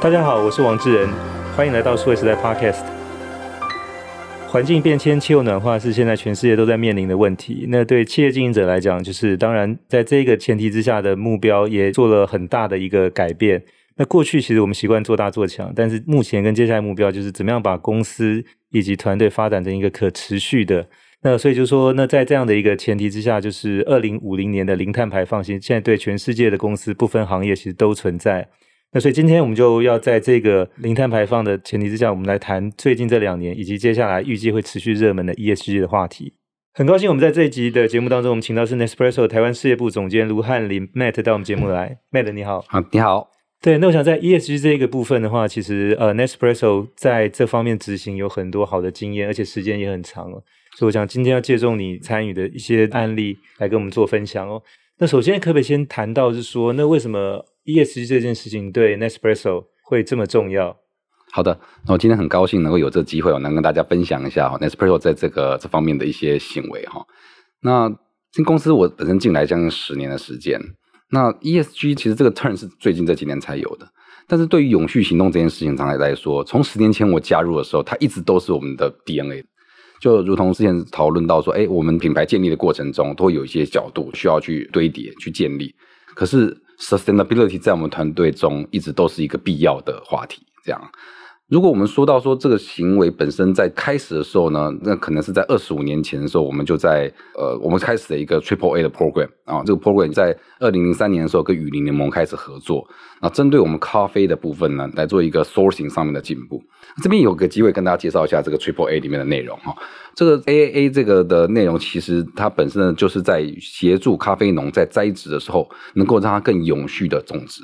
大家好，我是王志仁，欢迎来到数位时代 Podcast。环境变迁、气候暖化是现在全世界都在面临的问题。那对企业经营者来讲，就是当然在这个前提之下的目标也做了很大的一个改变。那过去其实我们习惯做大做强，但是目前跟接下来目标就是怎么样把公司以及团队发展成一个可持续的。那所以就说，那在这样的一个前提之下，就是二零五零年的零碳排放，现在对全世界的公司不分行业其实都存在。那所以今天我们就要在这个零碳排放的前提之下，我们来谈最近这两年以及接下来预计会持续热门的 ESG 的话题。很高兴我们在这一集的节目当中，我们请到是 Nespresso 台湾事业部总监卢翰林 Matt 到我们节目来。Matt 你好，啊你好。对，那我想在 ESG 这个部分的话，其实呃 Nespresso 在这方面执行有很多好的经验，而且时间也很长了。所以我想今天要借重你参与的一些案例来跟我们做分享哦。那首先可不可以先谈到是说，那为什么？ESG 这件事情对 Nespresso 会这么重要？好的，那我今天很高兴能够有这个机会，我能跟大家分享一下 Nespresso 在这个这方面的一些行为哈。那新公司我本身进来将近十年的时间，那 ESG 其实这个 turn 是最近这几年才有的，但是对于永续行动这件事情上来来说，从十年前我加入的时候，它一直都是我们的 DNA。就如同之前讨论到说，哎，我们品牌建立的过程中，都会有一些角度需要去堆叠、去建立，可是。Sustainability 在我们团队中一直都是一个必要的话题，这样。如果我们说到说这个行为本身在开始的时候呢，那可能是在二十五年前的时候，我们就在呃，我们开始了一个 Triple A 的 program 啊，这个 program 在二零零三年的时候跟雨林联盟开始合作，那针对我们咖啡的部分呢，来做一个 sourcing 上面的进步。这边有个机会跟大家介绍一下这个 Triple A 里面的内容哈，这个 AAA 这个的内容其实它本身呢就是在协助咖啡农在栽植的时候能够让它更永续的种植，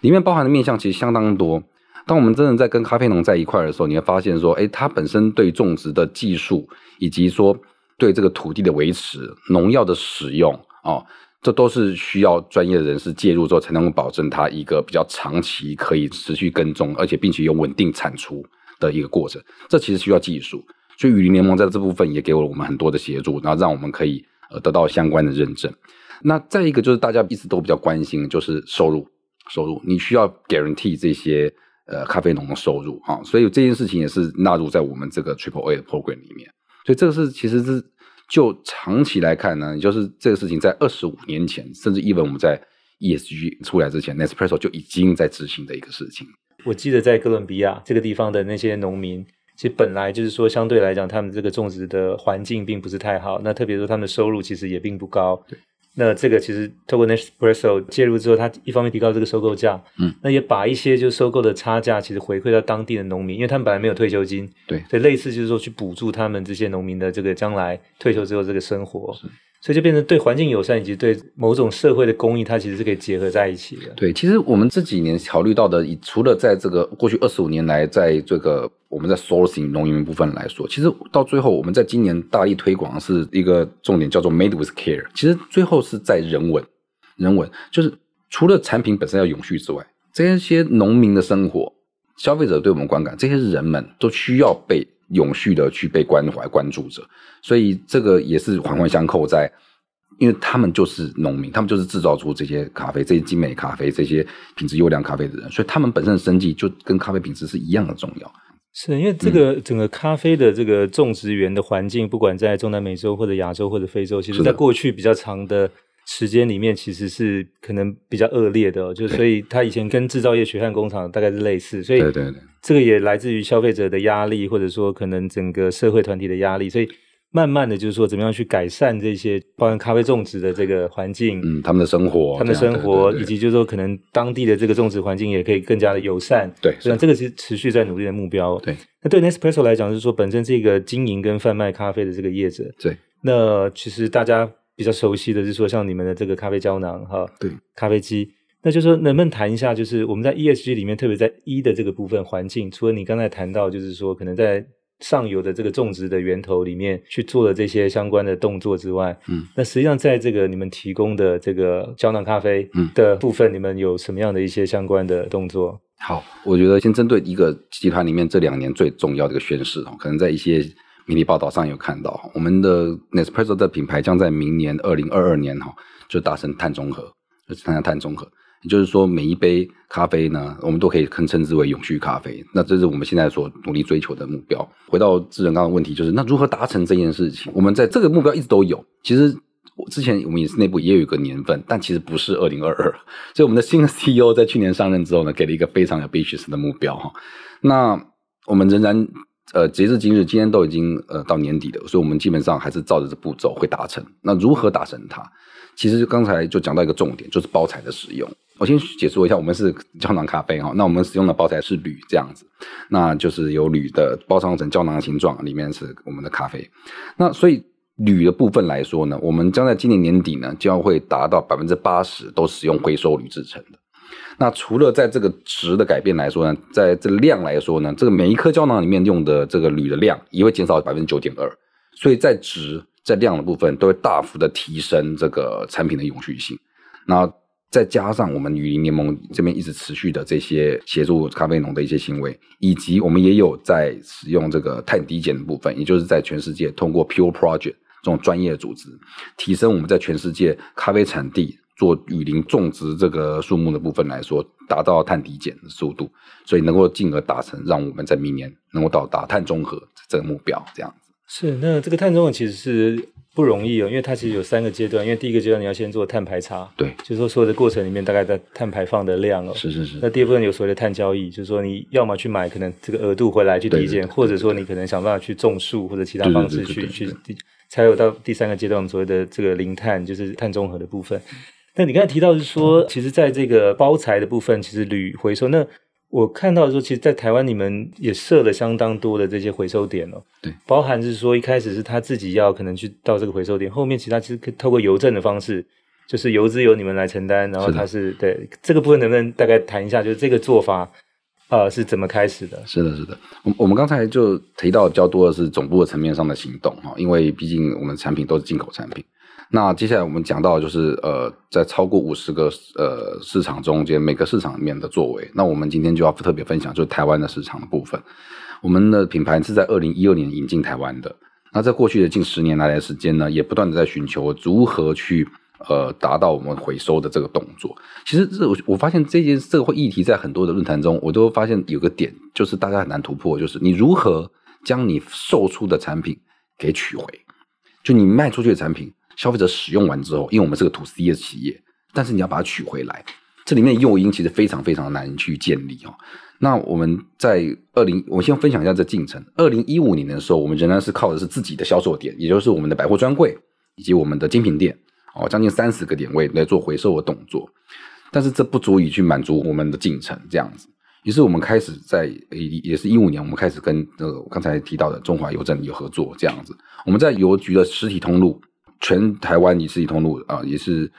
里面包含的面向其实相当多。当我们真的在跟咖啡农在一块的时候，你会发现说，哎，它本身对种植的技术，以及说对这个土地的维持、农药的使用，哦，这都是需要专业的人士介入之后，才能够保证它一个比较长期可以持续耕种，而且并且有稳定产出的一个过程。这其实需要技术，所以雨林联盟在这部分也给了我们很多的协助，然后让我们可以呃得到相关的认证。那再一个就是大家一直都比较关心，就是收入，收入你需要 guarantee 这些。呃，咖啡农的收入哈，所以这件事情也是纳入在我们这个 Triple A 的 program 里面。所以这个是其实是就长期来看呢，就是这个事情在二十五年前，甚至 even 我们在 ESG 出来之前，Nespresso 就已经在执行的一个事情。我记得在哥伦比亚这个地方的那些农民，其实本来就是说相对来讲，他们这个种植的环境并不是太好，那特别说他们的收入其实也并不高。对。那这个其实透过 Nespresso 介入之后，它一方面提高这个收购价，嗯，那也把一些就收购的差价，其实回馈到当地的农民，因为他们本来没有退休金，对，所以类似就是说去补助他们这些农民的这个将来退休之后这个生活。所以就变成对环境友善以及对某种社会的公益，它其实是可以结合在一起的。对，其实我们这几年考虑到的，除了在这个过去二十五年来，在这个我们在 sourcing 农民部分来说，其实到最后我们在今年大力推广的是一个重点，叫做 Made with Care。其实最后是在人文，人文就是除了产品本身要永续之外，这些农民的生活、消费者对我们观感，这些人们都需要被。永续的去被关怀关注着，所以这个也是环环相扣在，因为他们就是农民，他们就是制造出这些咖啡、这些精美咖啡、这些品质优良咖啡的人，所以他们本身的生计就跟咖啡品质是一样的重要。是因为这个整个咖啡的这个种植园的环境，不管在中南美洲或者亚洲或者非洲，其实在过去比较长的。时间里面其实是可能比较恶劣的，哦，就所以它以前跟制造业血汗工厂大概是类似，所以对对对，这个也来自于消费者的压力，或者说可能整个社会团体的压力，所以慢慢的就是说怎么样去改善这些包含咖啡种植的这个环境，嗯，他们的生活，他们的生活，以及就是说可能当地的这个种植环境也可以更加的友善，对，所以这个是持续在努力的目标。对，那对 Nespresso 来讲，就是说本身这个经营跟贩卖咖啡的这个业者，对，那其实大家。比较熟悉的就是说，像你们的这个咖啡胶囊哈，对，咖啡机，那就是说能不能谈一下，就是我们在 ESG 里面，特别在 E 的这个部分环境，除了你刚才谈到，就是说可能在上游的这个种植的源头里面去做了这些相关的动作之外，嗯，那实际上在这个你们提供的这个胶囊咖啡的部分，嗯，你们有什么样的一些相关的动作？好，我觉得先针对一个集团里面这两年最重要的一个宣示哦，可能在一些。媒体报道上有看到，我们的 Nespresso 的品牌将在明年二零二二年哈，就达成碳中和，就参加碳中和。就是说，每一杯咖啡呢，我们都可以称称之为永续咖啡。那这是我们现在所努力追求的目标。回到智仁刚刚的问题，就是那如何达成这件事情？我们在这个目标一直都有。其实之前我们也是内部也有一个年份，但其实不是二零二二。所以我们的新的 CEO 在去年上任之后呢，给了一个非常 ambitious 的目标哈。那我们仍然。呃，截至今日，今天都已经呃到年底了，所以我们基本上还是照着这步骤会达成。那如何达成它？其实刚才就讲到一个重点，就是包材的使用。我先解说一下，我们是胶囊咖啡哈，那我们使用的包材是铝这样子，那就是由铝的包装成胶囊形状，里面是我们的咖啡。那所以铝的部分来说呢，我们将在今年年底呢，将会达到百分之八十都使用回收铝制成的。那除了在这个值的改变来说呢，在这个量来说呢，这个每一颗胶囊里面用的这个铝的量也会减少百分之九点二，所以在值在量的部分都会大幅的提升这个产品的永续性。那再加上我们雨林联盟这边一直持续的这些协助咖啡农的一些行为，以及我们也有在使用这个碳抵减的部分，也就是在全世界通过 Pure Project 这种专业组织，提升我们在全世界咖啡产地。做雨林种植这个树木的部分来说，达到碳抵减的速度，所以能够进而达成让我们在明年能够到达碳中和这个目标，这样子。是，那这个碳中和其实是不容易哦，因为它其实有三个阶段。因为第一个阶段你要先做碳排查，对，就是说所有的过程里面大概的碳排放的量哦。是是是。那第二部分有所谓的碳交易，就是说你要么去买可能这个额度回来去抵减，或者说你可能想办法去种树或者其他方式去去，才有到第三个阶段所谓的这个零碳，就是碳中和的部分。那你刚才提到是说，其实在这个包材的部分，其实铝回收。那我看到说，其实，在台湾你们也设了相当多的这些回收点哦。对，包含是说一开始是他自己要可能去到这个回收点，后面其他其实可以透过邮政的方式，就是邮资由你们来承担，然后他是，是对这个部分能不能大概谈一下，就是这个做法啊、呃、是怎么开始的？是的，是的。我我们刚才就提到比较多的是总部的层面上的行动哈，因为毕竟我们产品都是进口产品。那接下来我们讲到就是呃，在超过五十个呃市场中间，每个市场里面的作为。那我们今天就要特别分享，就是台湾的市场的部分。我们的品牌是在二零一二年引进台湾的。那在过去的近十年来的时间呢，也不断的在寻求如何去呃达到我们回收的这个动作。其实这我我发现这件这个议题在很多的论坛中，我都发现有个点，就是大家很难突破，就是你如何将你售出的产品给取回，就你卖出去的产品。消费者使用完之后，因为我们是个 to C 的企业，但是你要把它取回来，这里面的诱因其实非常非常难去建立哦。那我们在二零，我先分享一下这进程。二零一五年的时候，我们仍然是靠的是自己的销售点，也就是我们的百货专柜以及我们的精品店哦，将近三十个点位来做回收的动作。但是这不足以去满足我们的进程这样子，于是我们开始在也是一五年，我们开始跟呃刚才提到的中华邮政有合作这样子。我们在邮局的实体通路。全台湾以实体通路啊，也是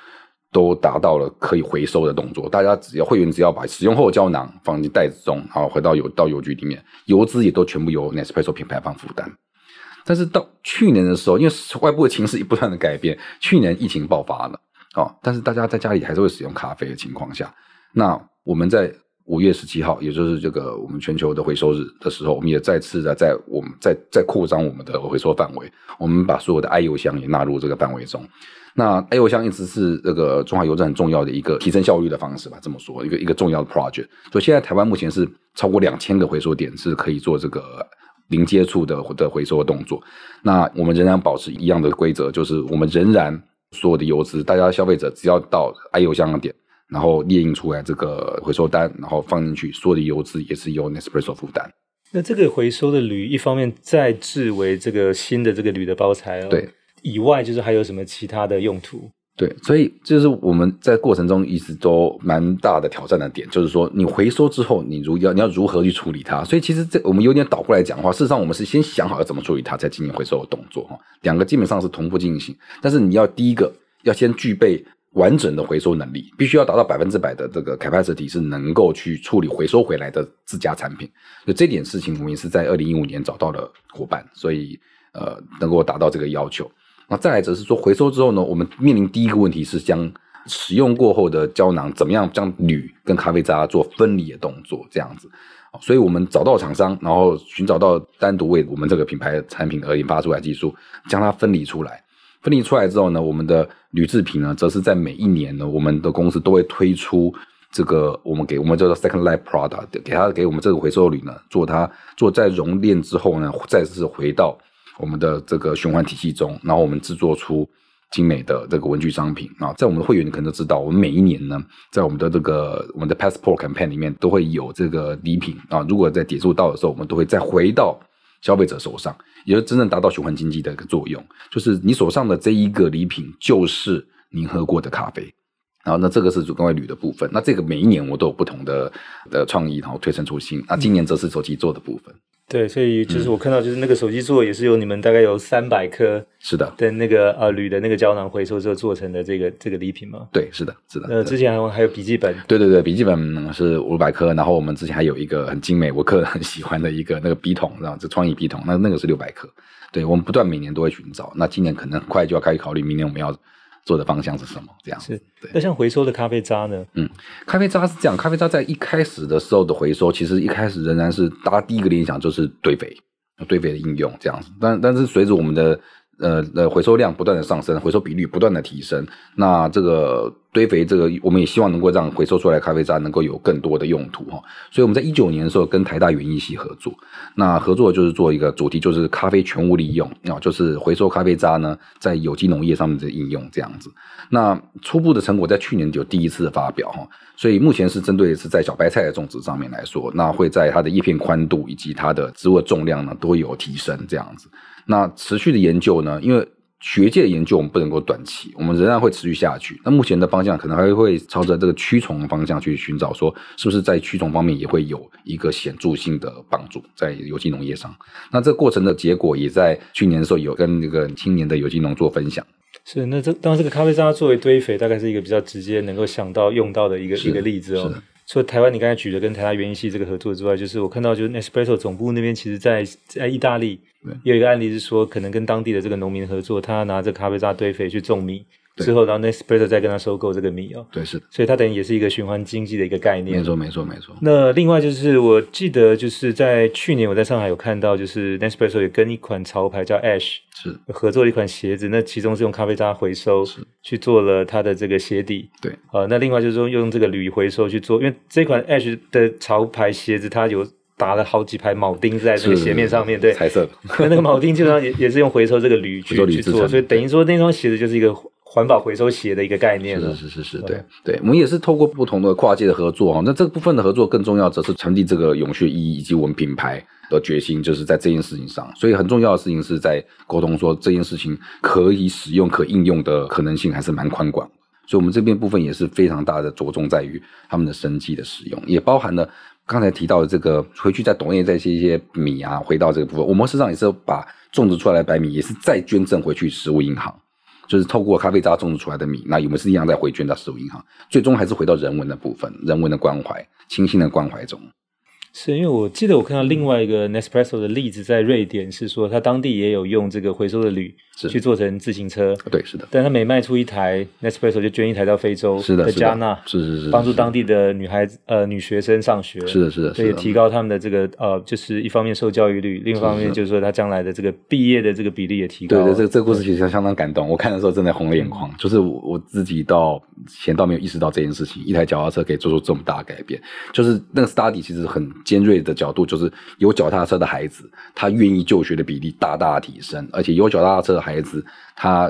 都达到了可以回收的动作。大家只要会员只要把使用后的胶囊放进袋子中，然后回到邮到邮局里面，邮资也都全部由 Nespresso 品牌方负担。但是到去年的时候，因为外部的情势不断的改变，去年疫情爆发了，哦，但是大家在家里还是会使用咖啡的情况下，那我们在五月十七号，也就是这个我们全球的回收日的时候，我们也再次的在我们在在扩张我们的回收范围。我们把所有的 i 邮箱也纳入这个范围中。那 i 邮箱一直是这个中华邮政很重要的一个提升效率的方式吧，这么说一个一个重要的 project。所以现在台湾目前是超过两千个回收点是可以做这个零接触的的回收的动作。那我们仍然保持一样的规则，就是我们仍然所有的邮资，大家消费者只要到 i 邮箱的点。然后列印出来这个回收单，然后放进去，所有的邮资也是由 Nespresso 负担。那这个回收的铝，一方面再制为这个新的这个铝的包材哦，对，以外就是还有什么其他的用途？对，所以就是我们在过程中一直都蛮大的挑战的点，就是说你回收之后，你如要你要如何去处理它？所以其实这我们有点倒过来讲的话，事实上我们是先想好要怎么处理它，再进行回收的动作哈。两个基本上是同步进行，但是你要第一个要先具备。完整的回收能力必须要达到百分之百的这个 capacity 是能够去处理回收回来的自家产品，就这点事情我们也是在二零一五年找到了伙伴，所以呃能够达到这个要求。那再来则是说回收之后呢，我们面临第一个问题是将使用过后的胶囊怎么样将铝跟咖啡渣做分离的动作，这样子，所以我们找到厂商，然后寻找到单独为我们这个品牌产品而研发出来技术，将它分离出来。分离出来之后呢，我们的铝制品呢，则是在每一年呢，我们的公司都会推出这个我们给我们叫做 second life product，给它给我们这个回收铝呢，做它做在熔炼之后呢，再次回到我们的这个循环体系中，然后我们制作出精美的这个文具商品啊。在我们的会员可能都知道，我们每一年呢，在我们的这个我们的 passport campaign 里面都会有这个礼品啊。如果在点数到的时候，我们都会再回到消费者手上，也就真正达到循环经济的一个作用，就是你手上的这一个礼品就是您喝过的咖啡。然后，那这个是主动铝的部分。那这个每一年我都有不同的的创意，然后推陈出新。那今年则是手机做的部分。对，所以就是我看到，就是那个手机座也是由你们大概有三百颗，是的，的那个呃铝的那个胶囊回收之后做成的这个这个礼品吗。对，是的，是的。呃，之前还有还有笔记本。对对对，笔记本是五百颗，然后我们之前还有一个很精美，我个人很喜欢的一个那个笔筒，然后这创意笔筒，那那个是六百颗。对，我们不断每年都会寻找，那今年可能很快就要开始考虑，明年我们要。做的方向是什么？这样是。那像回收的咖啡渣呢？嗯，咖啡渣是这样，咖啡渣在一开始的时候的回收，其实一开始仍然是大家第一个联想就是堆肥，堆肥的应用这样子。但但是随着我们的呃呃回收量不断的上升，回收比率不断的提升，那这个。堆肥这个，我们也希望能够让回收出来的咖啡渣能够有更多的用途哈，所以我们在一九年的时候跟台大园艺系合作，那合作就是做一个主题，就是咖啡全屋利用啊，就是回收咖啡渣呢在有机农业上面的应用这样子。那初步的成果在去年就第一次发表哈，所以目前是针对是在小白菜的种植上面来说，那会在它的叶片宽度以及它的植物重量呢都有提升这样子。那持续的研究呢，因为学界的研究我们不能够短期，我们仍然会持续下去。那目前的方向可能还会朝着这个驱虫方向去寻找，说是不是在驱虫方面也会有一个显著性的帮助在有机农业上。那这个过程的结果也在去年的时候有跟那个青年的有机农做分享。是，那这当然这个咖啡渣作为堆肥，大概是一个比较直接能够想到用到的一个一个例子哦。除了台湾，你刚才举的跟台大园艺系这个合作之外，就是我看到就是 Nespresso 总部那边，其实在在意大利有一个案例是说，可能跟当地的这个农民合作，他拿着咖啡渣堆肥去种米。之后，然后 Nespresso 再跟他收购这个米哦。对，是的。所以它等于也是一个循环经济的一个概念。没错，没错，没错。那另外就是，我记得就是在去年我在上海有看到，就是 Nespresso 也跟一款潮牌叫 Ash 是合作了一款鞋子，那其中是用咖啡渣回收去做了它的这个鞋底。对。呃，那另外就是说用这个铝回收去做，因为这款 Ash 的潮牌鞋子它有打了好几排铆钉在这个鞋面上面，对，彩色的。那那个铆钉基本上也 也是用回收这个铝去去做，所以等于说那双鞋子就是一个。环保回收企业的一个概念了，是是是是，对对，我们也是透过不同的跨界的合作啊，那这个部分的合作更重要，则是传递这个永续意义以及我们品牌的决心，就是在这件事情上。所以很重要的事情是在沟通，说这件事情可以使用、可应用的可能性还是蛮宽广。所以，我们这边部分也是非常大的着重在于他们的生计的使用，也包含了刚才提到的这个回去在董业再些一些米啊，回到这个部分，我们实际上也是把种植出来的白米也是再捐赠回去食物银行。就是透过咖啡渣种植出来的米，那有没有是一样在回捐到食物银行？最终还是回到人文的部分，人文的关怀，清新的关怀中。是因为我记得我看到另外一个 Nespresso 的例子，在瑞典是说，他当地也有用这个回收的铝去做成自行车。对，是的。但他每卖出一台 Nespresso 就捐一台到非洲是的加纳，是是是，帮助当地的女孩子呃女学生上学。是的，是的，所以提高他们的这个呃，就是一方面受教育率，另一方面就是说他将来的这个毕业的这个比例也提高。对对，这个这个故事其实相当感动，我看的时候真的红了眼眶。就是我我自己到前倒没有意识到这件事情，一台脚踏车可以做出这么大的改变。就是那个 study 其实很尖锐的角度。就是有脚踏车的孩子，他愿意就学的比例大大提升，而且有脚踏车的孩子，他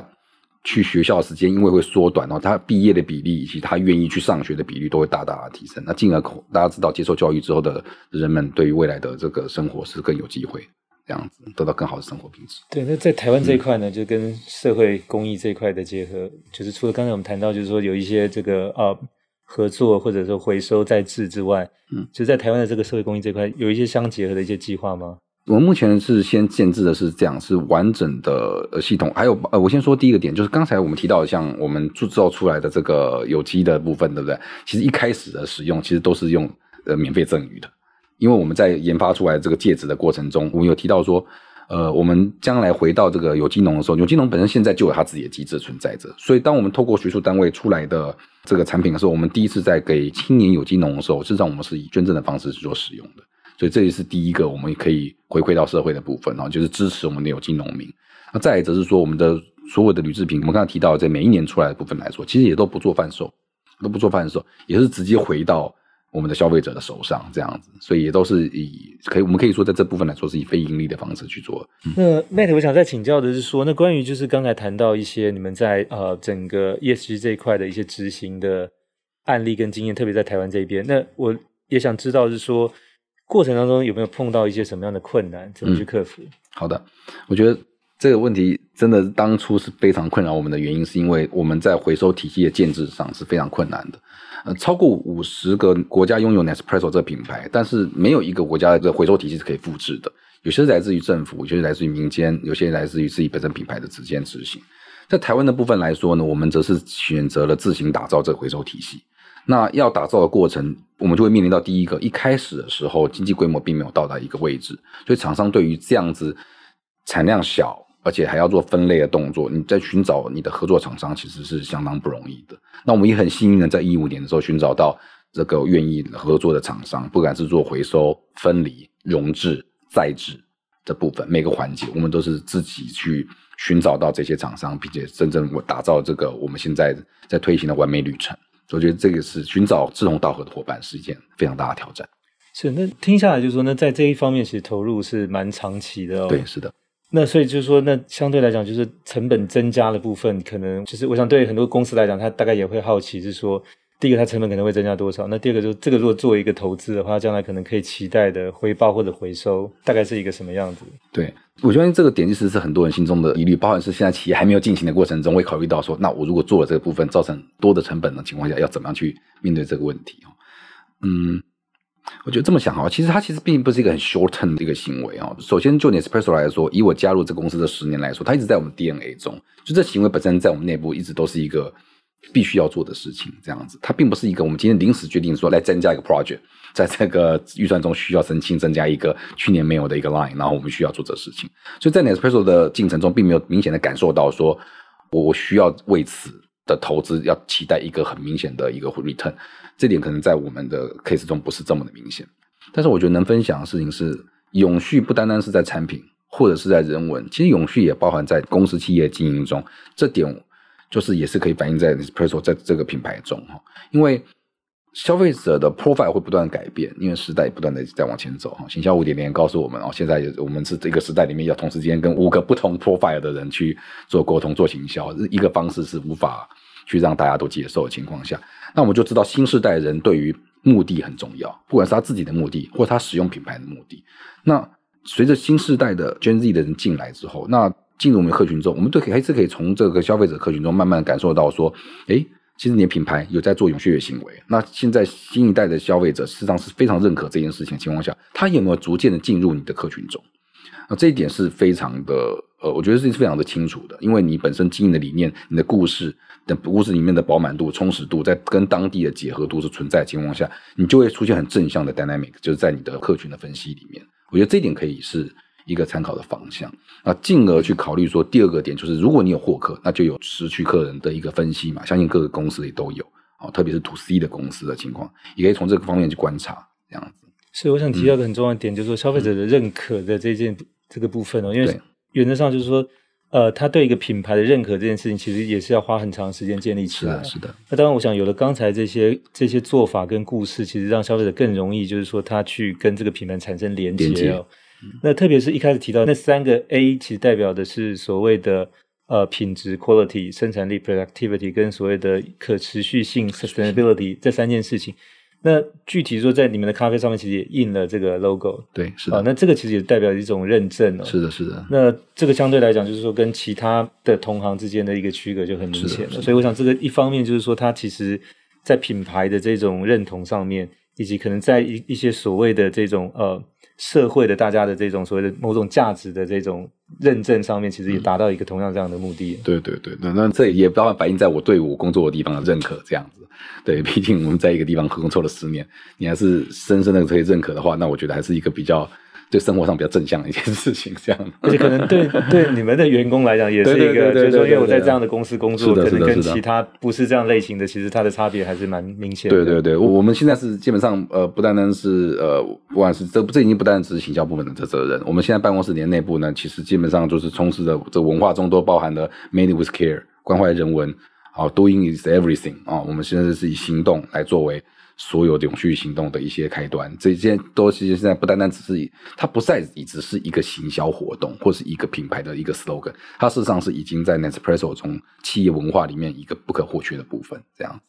去学校的时间因为会缩短哦，他毕业的比例以及他愿意去上学的比例都会大大的提升。那进而大家知道，接受教育之后的人们，对于未来的这个生活是更有机会，这样子得到更好的生活品质。对，那在台湾这一块呢，嗯、就跟社会公益这一块的结合，就是除了刚才我们谈到，就是说有一些这个呃。合作或者说回收再制之外，嗯，就在台湾的这个社会公益这块，有一些相结合的一些计划吗？我们目前是先建制的是这样，是完整的呃系统。还有呃，我先说第一个点，就是刚才我们提到的，像我们制造出来的这个有机的部分，对不对？其实一开始的使用其实都是用呃免费赠予的，因为我们在研发出来这个戒指的过程中，我们有提到说。呃，我们将来回到这个有机农的时候，有机农本身现在就有它自己的机制存在着。所以，当我们透过学术单位出来的这个产品的时候，我们第一次在给青年有机农的时候，实际上我们是以捐赠的方式去做使用的。所以，这也是第一个我们可以回馈到社会的部分，然后就是支持我们的有机农民。那再者是说，我们的所有的铝制品，我们刚才提到在每一年出来的部分来说，其实也都不做贩售。都不做贩售，也是直接回到我们的消费者的手上这样子，所以也都是以可以我们可以说在这部分来说是以非盈利的方式去做。嗯、那 Matt，我想再请教的是说，那关于就是刚才谈到一些你们在呃整个 ESG 这一块的一些执行的案例跟经验，特别在台湾这边，那我也想知道是说过程当中有没有碰到一些什么样的困难，怎么去克服？嗯、好的，我觉得。这个问题真的当初是非常困扰我们的原因，是因为我们在回收体系的建制上是非常困难的。呃，超过五十个国家拥有 Nespresso 这个品牌，但是没有一个国家的回收体系是可以复制的。有些是来自于政府，有些是来自于民间，有些来自于自己本身品牌的直接执行。在台湾的部分来说呢，我们则是选择了自行打造这个回收体系。那要打造的过程，我们就会面临到第一个，一开始的时候经济规模并没有到达一个位置，所以厂商对于这样子产量小。而且还要做分类的动作，你在寻找你的合作厂商其实是相当不容易的。那我们也很幸运的，在一五年的时候寻找到这个愿意合作的厂商，不管是做回收、分离、溶制、再制的部分，每个环节我们都是自己去寻找到这些厂商，并且真正我打造这个我们现在在推行的完美旅程。我觉得这个是寻找志同道合的伙伴是一件非常大的挑战。是，那听下来就是说，那在这一方面其实投入是蛮长期的哦。对，是的。那所以就是说，那相对来讲，就是成本增加的部分，可能就是我想对很多公司来讲，他大概也会好奇，是说，第一个它成本可能会增加多少？那第二个就是这个如果作为一个投资的话，将来可能可以期待的回报或者回收，大概是一个什么样子？对，我相信这个点其实是很多人心中的疑虑，包含是现在企业还没有进行的过程中，会考虑到说，那我如果做了这个部分，造成多的成本的情况下，要怎么样去面对这个问题？嗯。我觉得这么想哈，其实它其实并不是一个很 short term 的一个行为啊。首先，就 Nespresso 来说，以我加入这公司的十年来说，它一直在我们 DNA 中，就这行为本身在我们内部一直都是一个必须要做的事情。这样子，它并不是一个我们今天临时决定说来增加一个 project，在这个预算中需要申请增加一个去年没有的一个 line，然后我们需要做这事情。所以在 Nespresso 的进程中，并没有明显的感受到说我需要为此的投资要期待一个很明显的一个 return。这点可能在我们的 case 中不是这么的明显，但是我觉得能分享的事情是，永续不单单是在产品或者是在人文，其实永续也包含在公司企业经营中。这点就是也是可以反映在 Espresso 在这个品牌中哈，因为消费者的 profile 会不断改变，因为时代不断的在往前走哈。行销五点零告诉我们哦，现在我们是这个时代里面要同时间跟五个不同 profile 的人去做沟通、做行销，一个方式是无法去让大家都接受的情况下。那我们就知道新世代人对于目的很重要，不管是他自己的目的，或他使用品牌的目的。那随着新世代的 Gen Z 的人进来之后，那进入我们的客群中，我们都可以还是可以从这个消费者客群中慢慢感受到说，诶，其实你的品牌有在做永续的行为。那现在新一代的消费者实际上是非常认可这件事情的情况下，他有没有逐渐的进入你的客群中？那这一点是非常的，呃，我觉得是非常的清楚的，因为你本身经营的理念，你的故事。的故事里面的饱满度、充实度，在跟当地的结合度是存在的情况下，你就会出现很正向的 dynamic，就是在你的客群的分析里面，我觉得这一点可以是一个参考的方向。那进而去考虑说，第二个点就是，如果你有获客，那就有失去客人的一个分析嘛。相信各个公司也都有啊，特别是 to C 的公司的情况，也可以从这个方面去观察这样子。所以，我想提到一个很重要的点，嗯、就是说消费者的认可的这件这个部分哦，因为原则上就是说。呃，他对一个品牌的认可这件事情，其实也是要花很长时间建立起来。是的，是的。那当然，我想有了刚才这些这些做法跟故事，其实让消费者更容易，就是说他去跟这个品牌产生连接哦。那特别是一开始提到那三个 A，其实代表的是所谓的呃品质 （quality）、生产力 （productivity） 跟所谓的可持续性 （sustainability） 这三件事情。那具体说，在你们的咖啡上面，其实也印了这个 logo。对，是的。啊，那这个其实也代表一种认证哦。是的，是的。那这个相对来讲，就是说跟其他的同行之间的一个区隔就很明显了。所以，我想这个一方面就是说，它其实在品牌的这种认同上面，以及可能在一一些所谓的这种呃。社会的大家的这种所谓的某种价值的这种认证上面，其实也达到一个同样这样的目的。对对对，那那这也包含反映在我对我工作的地方的认可这样子。对，毕竟我们在一个地方工作了十年，你还是深深的可以认可的话，那我觉得还是一个比较。对生活上比较正向的一件事情，这样，而且可能对对你们的员工来讲也是一个，就是说，因为我在这样的公司工作，可能跟其他不是这样类型的，其实它的差别还是蛮明显的。对对对，我们现在是基本上呃，不单单是呃，不管是这这已经不单单只是行销部门的这责任，我们现在办公室里内部呢，其实基本上就是充斥着这文化中都包含了 made with care 关怀人文好，Doing is everything 啊，我们现在是以行动来作为所有的永续行动的一些开端。这些都其实现在不单单只是它不再以只是一个行销活动或是一个品牌的一个 slogan，它事实上是已经在 Nespresso 中企业文化里面一个不可或缺的部分。这样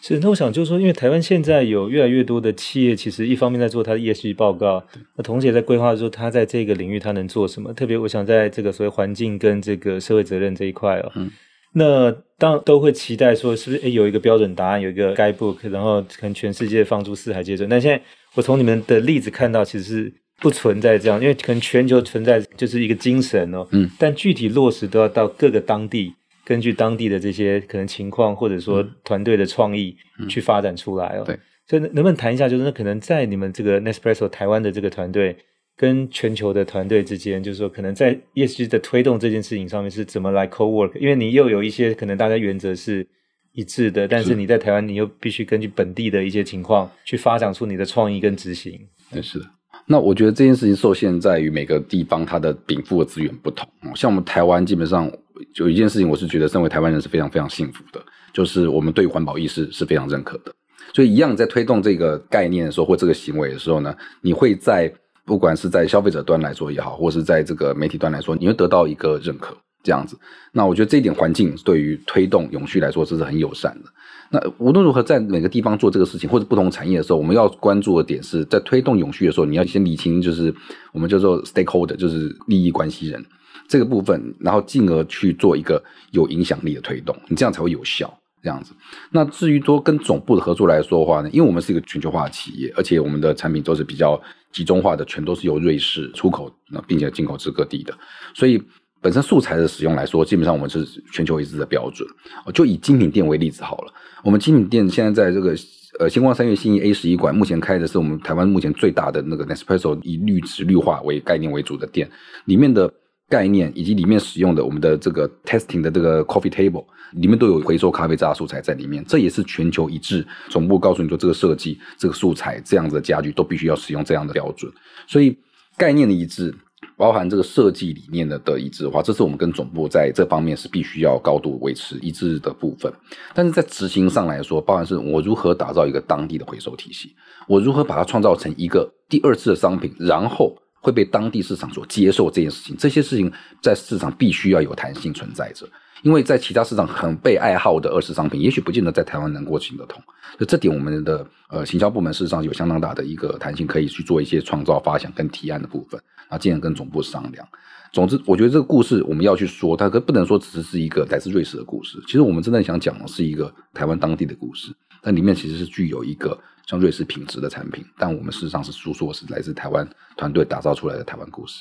是，那我想就是说，因为台湾现在有越来越多的企业，其实一方面在做它的 ESG 报告，那同时也在规划说它在这个领域它能做什么。特别我想在这个所谓环境跟这个社会责任这一块哦。嗯那当然都会期待说，是不是诶有一个标准答案，有一个 guidebook，然后可能全世界放诸四海皆准。但现在我从你们的例子看到，其实是不存在这样，因为可能全球存在就是一个精神哦，嗯，但具体落实都要到各个当地，根据当地的这些可能情况，或者说团队的创意去发展出来哦。对，所以能不能谈一下，就是那可能在你们这个 Nespresso 台湾的这个团队。跟全球的团队之间，就是说，可能在 ESG 的推动这件事情上面是怎么来 co-work？因为你又有一些可能大家原则是一致的，但是你在台湾，你又必须根据本地的一些情况去发展出你的创意跟执行。对，是的。那我觉得这件事情受限在于每个地方它的禀赋的资源不同。像我们台湾，基本上有一件事情，我是觉得身为台湾人是非常非常幸福的，就是我们对环保意识是非常认可的。所以，一样在推动这个概念的时候，或这个行为的时候呢，你会在。不管是在消费者端来说也好，或是在这个媒体端来说，你会得到一个认可，这样子。那我觉得这一点环境对于推动永续来说，这是很友善的。那无论如何，在每个地方做这个事情，或者不同产业的时候，我们要关注的点是在推动永续的时候，你要先理清，就是我们叫做 stakeholder，就是利益关系人这个部分，然后进而去做一个有影响力的推动，你这样才会有效。这样子，那至于说跟总部的合作来说的话呢，因为我们是一个全球化企业，而且我们的产品都是比较集中化的，全都是由瑞士出口，那并且进口至各地的，所以本身素材的使用来说，基本上我们是全球一致的标准。就以精品店为例子好了，我们精品店现在在这个呃星光三月新义 A 十一馆，目前开的是我们台湾目前最大的那个 Nespresso 以绿植绿化为概念为主的店，里面的。概念以及里面使用的我们的这个 testing 的这个 coffee table 里面都有回收咖啡渣素材在里面，这也是全球一致。总部告诉你说，这个设计、这个素材这样子的家具都必须要使用这样的标准。所以概念的一致，包含这个设计理念的的一致的话，这是我们跟总部在这方面是必须要高度维持一致的部分。但是在执行上来说，包含是我如何打造一个当地的回收体系，我如何把它创造成一个第二次的商品，然后。会被当地市场所接受这件事情，这些事情在市场必须要有弹性存在着，因为在其他市场很被爱好的二次商品，也许不见得在台湾能够行得通。所以这点，我们的呃行销部门事实上有相当大的一个弹性，可以去做一些创造、发想跟提案的部分，然后进而跟总部商量。总之，我觉得这个故事我们要去说，它可不能说只是一个来自瑞士的故事。其实我们真正想讲的是一个台湾当地的故事，但里面其实是具有一个。像瑞士品质的产品，但我们事实上是诉说是来自台湾团队打造出来的台湾故事。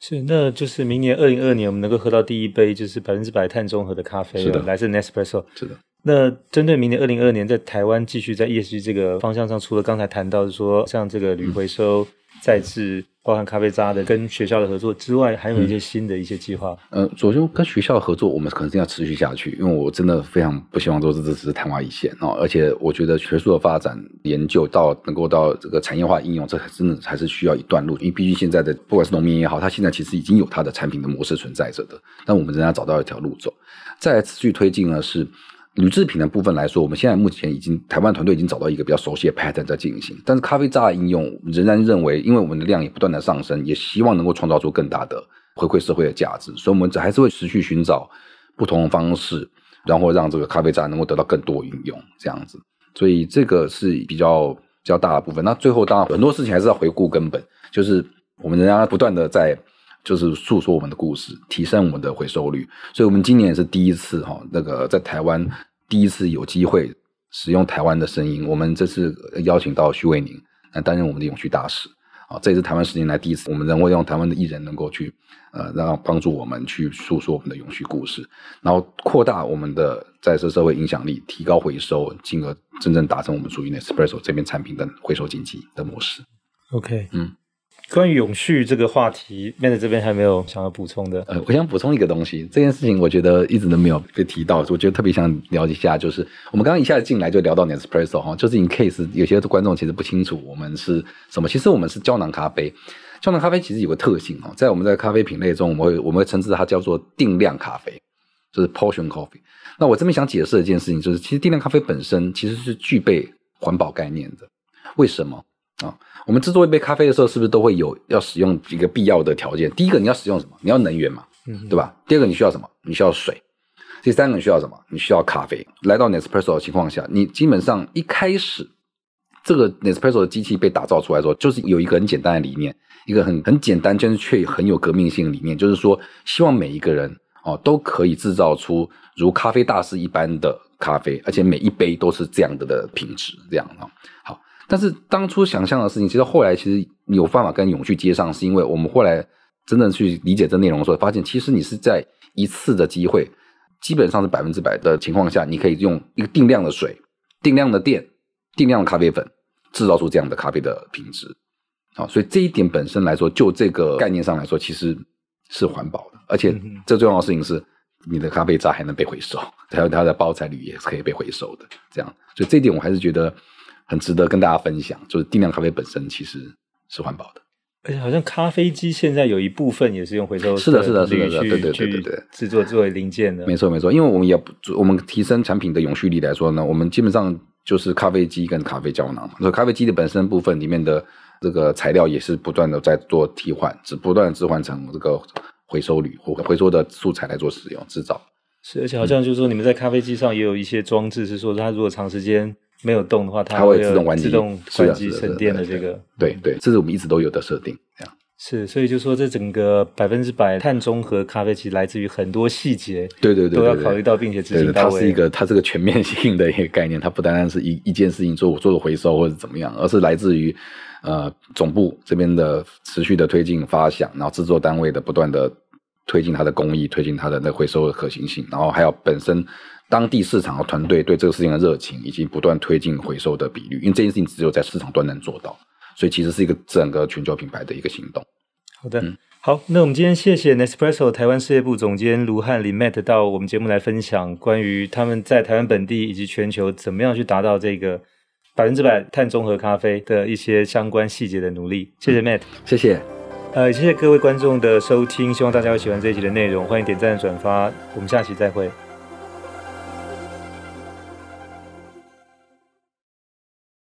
是，那就是明年二零二二年，我们能够喝到第一杯就是百分之百碳中和的咖啡，是的，来自 Nespresso。是的。那针对明年二零二二年，在台湾继续在 ESG 这个方向上，除了刚才谈到的说，像这个铝回收。嗯再次包含咖啡渣的跟学校的合作之外，还有一些新的一些计划。嗯，呃，首先跟学校的合作，我们可能是要持续下去，因为我真的非常不希望说这只是昙花一现哦。而且我觉得学术的发展研究到能够到这个产业化应用，这真的还是需要一段路。因为毕竟现在的不管是农民也好，他现在其实已经有他的产品的模式存在着的，但我们仍然要找到一条路走。再来持续推进呢是。铝制品的部分来说，我们现在目前已经台湾团队已经找到一个比较熟悉的 pattern 在进行，但是咖啡渣的应用仍然认为，因为我们的量也不断的上升，也希望能够创造出更大的回馈社会的价值，所以我们还是会持续寻找不同的方式，然后让这个咖啡渣能够得到更多运用，这样子。所以这个是比较比较大的部分。那最后当然很多事情还是要回顾根本，就是我们仍然不断的在就是诉说我们的故事，提升我们的回收率。所以我们今年也是第一次哈，那个在台湾。第一次有机会使用台湾的声音，我们这次邀请到徐伟宁来担任我们的永续大使啊，这也是台湾十年来第一次，我们能够用台湾的艺人能够去呃，让帮助我们去诉说我们的永续故事，然后扩大我们的在这社会影响力，提高回收，进而真正达成我们属于 Nespresso 这边产品的回收经济的模式。OK，嗯。关于永续这个话题，Matt 这边还没有想要补充的。呃，我想补充一个东西，这件事情我觉得一直都没有被提到，我觉得特别想了解一下，就是我们刚刚一下子进来就聊到 Nespresso 哈，就是 in case 有些观众其实不清楚我们是什么，其实我们是胶囊咖啡。胶囊咖啡其实有个特性哦，在我们在咖啡品类中，我们会我们会称之它叫做定量咖啡。就是 portion coffee。那我这边想解释一件事情就是，其实定量咖啡本身其实是具备环保概念的。为什么啊？我们制作一杯咖啡的时候，是不是都会有要使用一个必要的条件？第一个你要使用什么？你要能源嘛，对吧？第二个你需要什么？你需要水。第三个你需要什么？你需要咖啡。来到 Nespresso 的情况下，你基本上一开始这个 Nespresso 的机器被打造出来的时候，就是有一个很简单的理念，一个很很简单，但是却很有革命性的理念，就是说希望每一个人哦都可以制造出如咖啡大师一般的咖啡，而且每一杯都是这样的的品质，这样啊。好，但是当初想象的事情，其实后来其实有办法跟永续接上，是因为我们后来真正去理解这内容的时候，发现其实你是在一次的机会。基本上是百分之百的情况下，你可以用一个定量的水、定量的电、定量的咖啡粉，制造出这样的咖啡的品质。好，所以这一点本身来说，就这个概念上来说，其实是环保的。而且最重要的事情是，你的咖啡渣还能被回收，还有它的包材铝也是可以被回收的。这样，所以这一点我还是觉得很值得跟大家分享，就是定量咖啡本身其实是环保的。而且好像咖啡机现在有一部分也是用回收的，是的，是的，是的，对对对对对，制作作为零件的。没错没错，因为我们也不我们提升产品的永续力来说呢，我们基本上就是咖啡机跟咖啡胶囊嘛。所以咖啡机的本身部分里面的这个材料也是不断的在做替换，只不断的置换成这个回收铝或回收的素材来做使用制造。是，而且好像就是说你们在咖啡机上也有一些装置，是说它如果长时间没有动的话，它会自动关机、自动关机省电的这个。对对，这是我们一直都有的设定，这样。是，所以就说这整个百分之百碳中和咖啡，其实来自于很多细节，对对对，都要考虑到，并且执行到位。它是一个，它是个全面性的一个概念，它不单单是一一件事情做做个回收或者怎么样，而是来自于呃总部这边的持续的推进发想，然后制作单位的不断的推进它的工艺，推进它的那回收的可行性，然后还有本身当地市场和团队对这个事情的热情，以及不断推进回收的比率，因为这件事情只有在市场端能做到。所以其实是一个整个全球品牌的一个行动。好的，嗯、好，那我们今天谢谢 Nespresso 台湾事业部总监卢汉林 Matt 到我们节目来分享关于他们在台湾本地以及全球怎么样去达到这个百分之百碳中和咖啡的一些相关细节的努力。谢谢 Matt，谢谢。呃，谢谢各位观众的收听，希望大家会喜欢这一集的内容，欢迎点赞转发，我们下期再会。